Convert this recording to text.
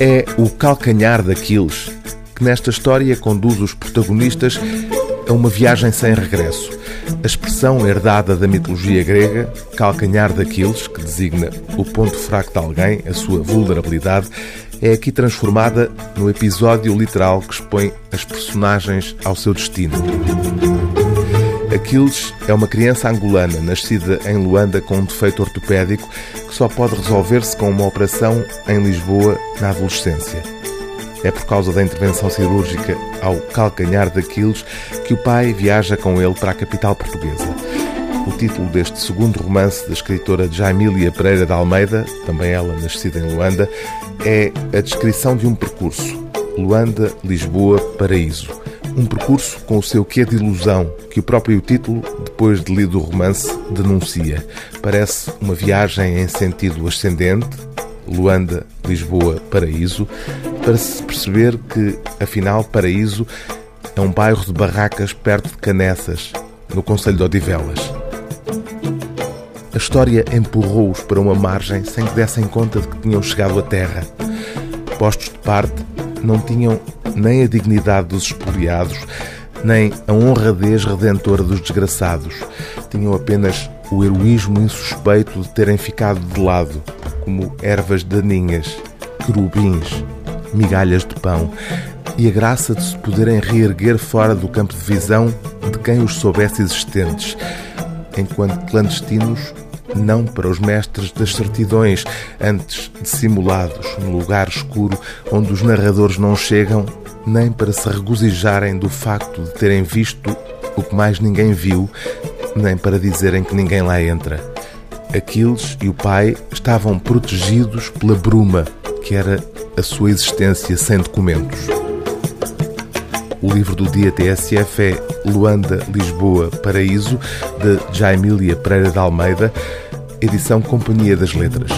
É o calcanhar daqueles que nesta história conduz os protagonistas a uma viagem sem regresso. A expressão herdada da mitologia grega, calcanhar daqueles, que designa o ponto fraco de alguém, a sua vulnerabilidade, é aqui transformada no episódio literal que expõe as personagens ao seu destino. Aquiles é uma criança angolana nascida em Luanda com um defeito ortopédico que só pode resolver-se com uma operação em Lisboa na adolescência. É por causa da intervenção cirúrgica ao calcanhar de Aquiles que o pai viaja com ele para a capital portuguesa. O título deste segundo romance da escritora Jaimília Pereira de Almeida, também ela nascida em Luanda, é a descrição de um percurso. Luanda, Lisboa, Paraíso. Um percurso com o seu quê de ilusão, que o próprio título, depois de lido o romance, denuncia. Parece uma viagem em sentido ascendente, Luanda, Lisboa, Paraíso, para se perceber que, afinal, Paraíso é um bairro de barracas perto de Canessas, no Conselho de Odivelas. A história empurrou-os para uma margem sem que dessem conta de que tinham chegado à terra. Postos de parte, não tinham nem a dignidade dos expoliados, nem a honradez redentora dos desgraçados. Tinham apenas o heroísmo insuspeito de terem ficado de lado, como ervas daninhas, querubins, migalhas de pão, e a graça de se poderem reerguer fora do campo de visão de quem os soubesse existentes, enquanto clandestinos não para os mestres das certidões, antes dissimulados no lugar escuro onde os narradores não chegam, nem para se regozijarem do facto de terem visto o que mais ninguém viu, nem para dizerem que ninguém lá entra. Aquiles e o pai estavam protegidos pela bruma, que era a sua existência sem documentos. O livro do dia TSF é Luanda, Lisboa, Paraíso, de Jaimília Pereira de Almeida, edição Companhia das Letras.